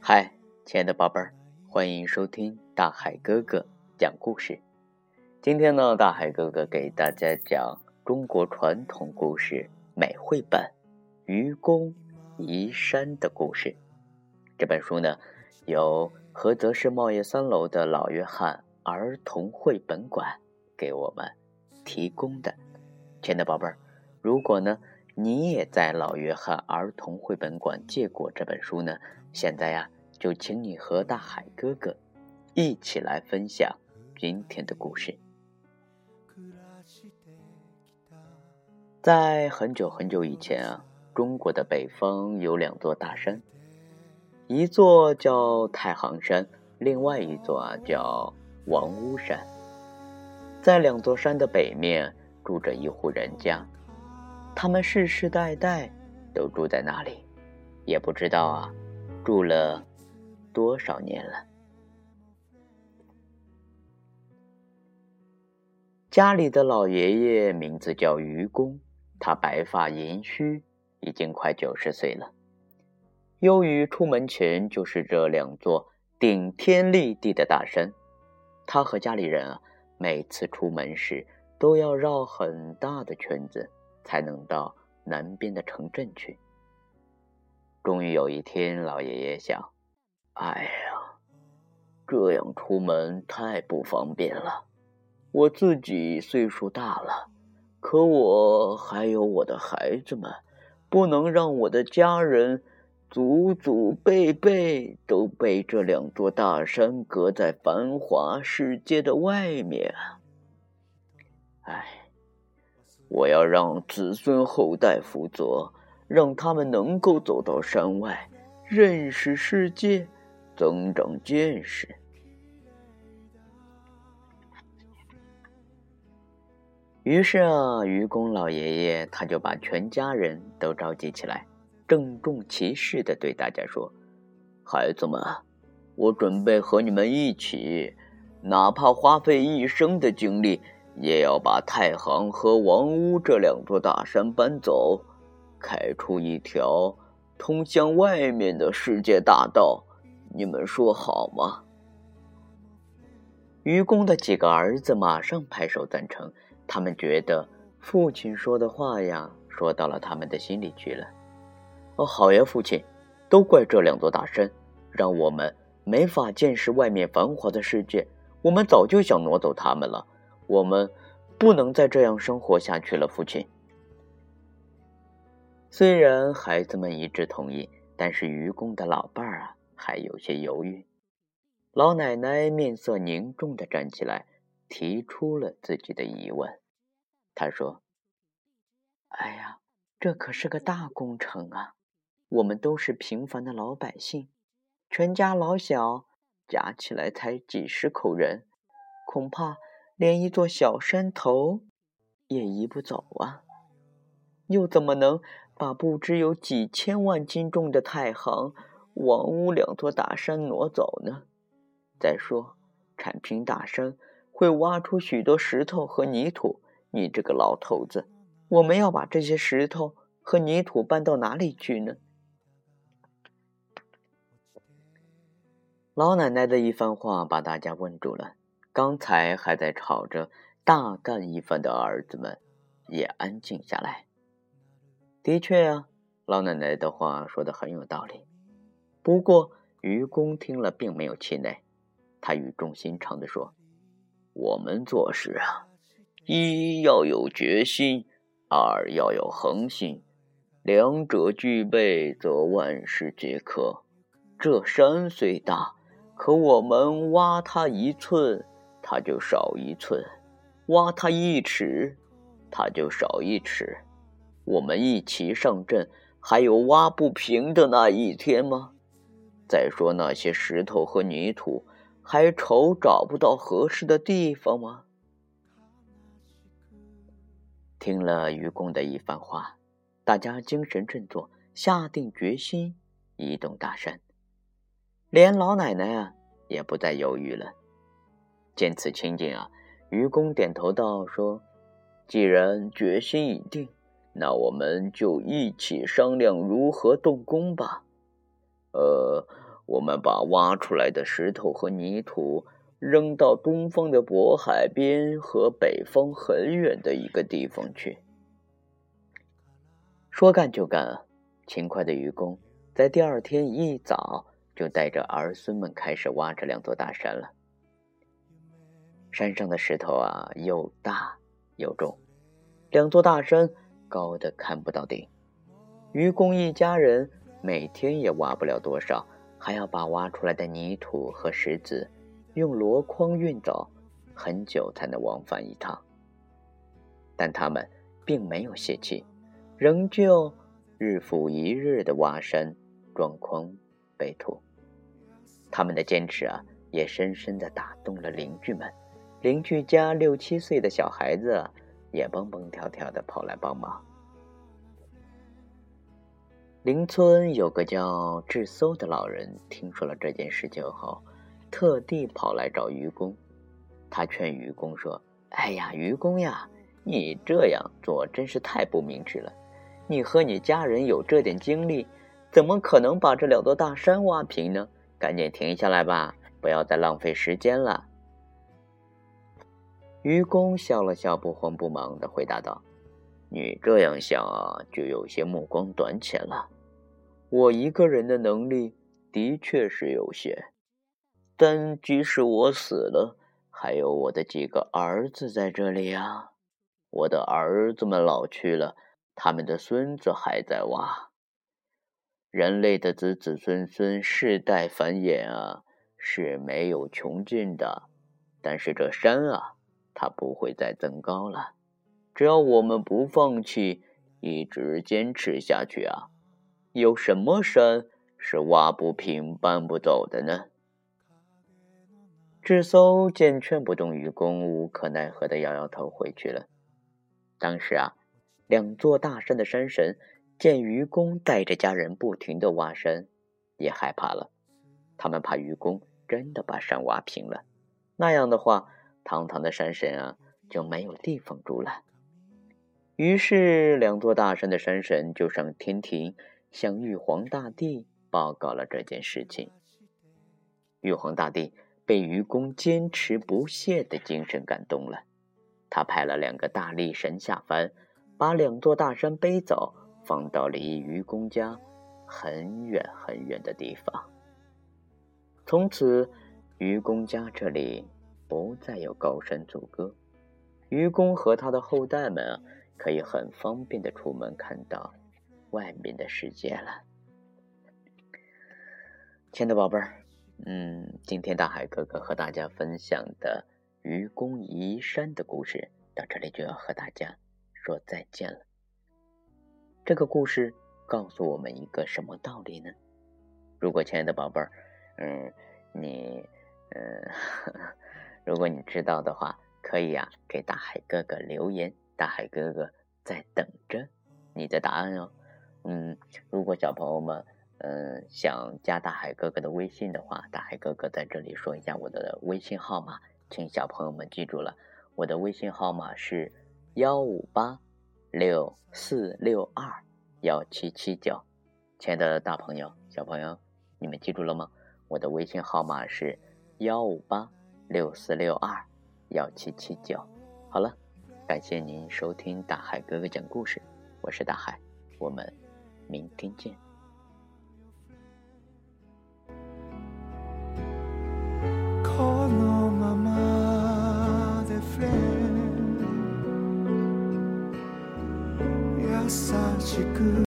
嗨，亲爱的宝贝儿，欢迎收听大海哥哥讲故事。今天呢，大海哥哥给大家讲中国传统故事美绘本《愚公移山的故事》。这本书呢，由菏泽市茂业三楼的老约翰儿童绘本馆给我们提供的。亲爱的宝贝儿，如果呢你也在老约翰儿童绘本馆借过这本书呢，现在呀。就请你和大海哥哥一起来分享今天的故事。在很久很久以前啊，中国的北方有两座大山，一座叫太行山，另外一座啊叫王屋山。在两座山的北面住着一户人家，他们世世代代都住在那里，也不知道啊，住了。多少年了？家里的老爷爷名字叫愚公，他白发银须，已经快九十岁了。由于出门前就是这两座顶天立地的大山，他和家里人啊，每次出门时都要绕很大的圈子，才能到南边的城镇去。终于有一天，老爷爷想。哎呀，这样出门太不方便了。我自己岁数大了，可我还有我的孩子们，不能让我的家人祖祖辈辈都被这两座大山隔在繁华世界的外面。哎，我要让子孙后代负责，让他们能够走到山外，认识世界。增长见识。于是啊，愚公老爷爷他就把全家人都召集起来，郑重其事的对大家说：“孩子们，我准备和你们一起，哪怕花费一生的精力，也要把太行和王屋这两座大山搬走，开出一条通向外面的世界大道。”你们说好吗？愚公的几个儿子马上拍手赞成，他们觉得父亲说的话呀，说到了他们的心里去了。哦，好呀，父亲，都怪这两座大山，让我们没法见识外面繁华的世界。我们早就想挪走他们了，我们不能再这样生活下去了，父亲。虽然孩子们一致同意，但是愚公的老伴儿啊。还有些犹豫，老奶奶面色凝重的站起来，提出了自己的疑问。她说：“哎呀，这可是个大工程啊！我们都是平凡的老百姓，全家老小加起来才几十口人，恐怕连一座小山头也移不走啊！又怎么能把不知有几千万斤重的太行？”王屋两座大山挪走呢？再说，铲平大山会挖出许多石头和泥土。你这个老头子，我们要把这些石头和泥土搬到哪里去呢？老奶奶的一番话把大家问住了。刚才还在吵着大干一番的儿子们也安静下来。的确啊，老奶奶的话说的很有道理。不过，愚公听了并没有气馁，他语重心长地说：“我们做事啊，一要有决心，二要有恒心，两者具备，则万事皆可。这山虽大，可我们挖它一寸，它就少一寸；挖它一尺，它就少一尺。我们一起上阵，还有挖不平的那一天吗？”再说那些石头和泥土，还愁找不到合适的地方吗？听了愚公的一番话，大家精神振作，下定决心移动大山。连老奶奶啊，也不再犹豫了。见此情景啊，愚公点头道：“说，既然决心已定，那我们就一起商量如何动工吧。呃，我们把挖出来的石头和泥土扔到东方的渤海边和北方很远的一个地方去。说干就干啊！勤快的愚公在第二天一早就带着儿孙们开始挖这两座大山了。山上的石头啊，又大又重，两座大山高的看不到顶。愚公一家人每天也挖不了多少，还要把挖出来的泥土和石子用箩筐运走，很久才能往返一趟。但他们并没有泄气。仍旧日复一日的挖山、装筐、背土，他们的坚持啊，也深深的打动了邻居们。邻居家六七岁的小孩子也蹦蹦跳跳的跑来帮忙。邻村有个叫智搜的老人，听说了这件事情后，特地跑来找愚公。他劝愚公说：“哎呀，愚公呀，你这样做真是太不明智了。”你和你家人有这点精力，怎么可能把这两座大山挖平呢？赶紧停下来吧，不要再浪费时间了。愚公笑了笑，不慌不忙的回答道：“你这样想啊，就有些目光短浅了。我一个人的能力的确是有限，但即使我死了，还有我的几个儿子在这里啊。我的儿子们老去了。”他们的孙子还在挖，人类的子子孙孙世代繁衍啊是没有穷尽的，但是这山啊，它不会再增高了。只要我们不放弃，一直坚持下去啊，有什么山是挖不平、搬不走的呢？智叟见劝不动愚公，无可奈何的摇摇头回去了。当时啊。两座大山的山神见愚公带着家人不停的挖山，也害怕了。他们怕愚公真的把山挖平了，那样的话，堂堂的山神啊就没有地方住了。于是，两座大山的山神就上天庭向玉皇大帝报告了这件事情。玉皇大帝被愚公坚持不懈的精神感动了，他派了两个大力神下凡。把两座大山背走，放到离愚公家很远很远的地方。从此，愚公家这里不再有高山阻隔，愚公和他的后代们，可以很方便的出门看到外面的世界了。亲爱的宝贝儿，嗯，今天大海哥哥和大家分享的愚公移山的故事到这里就要和大家。说再见了。这个故事告诉我们一个什么道理呢？如果亲爱的宝贝儿，嗯，你，嗯，如果你知道的话，可以呀，给大海哥哥留言，大海哥哥在等着你的答案哦。嗯，如果小朋友们，嗯，想加大海哥哥的微信的话，大海哥哥在这里说一下我的微信号码，请小朋友们记住了，我的微信号码是。幺五八六四六二幺七七九，亲爱的大朋友、小朋友，你们记住了吗？我的微信号码是幺五八六四六二幺七七九。好了，感谢您收听大海哥哥讲故事，我是大海，我们明天见。優しく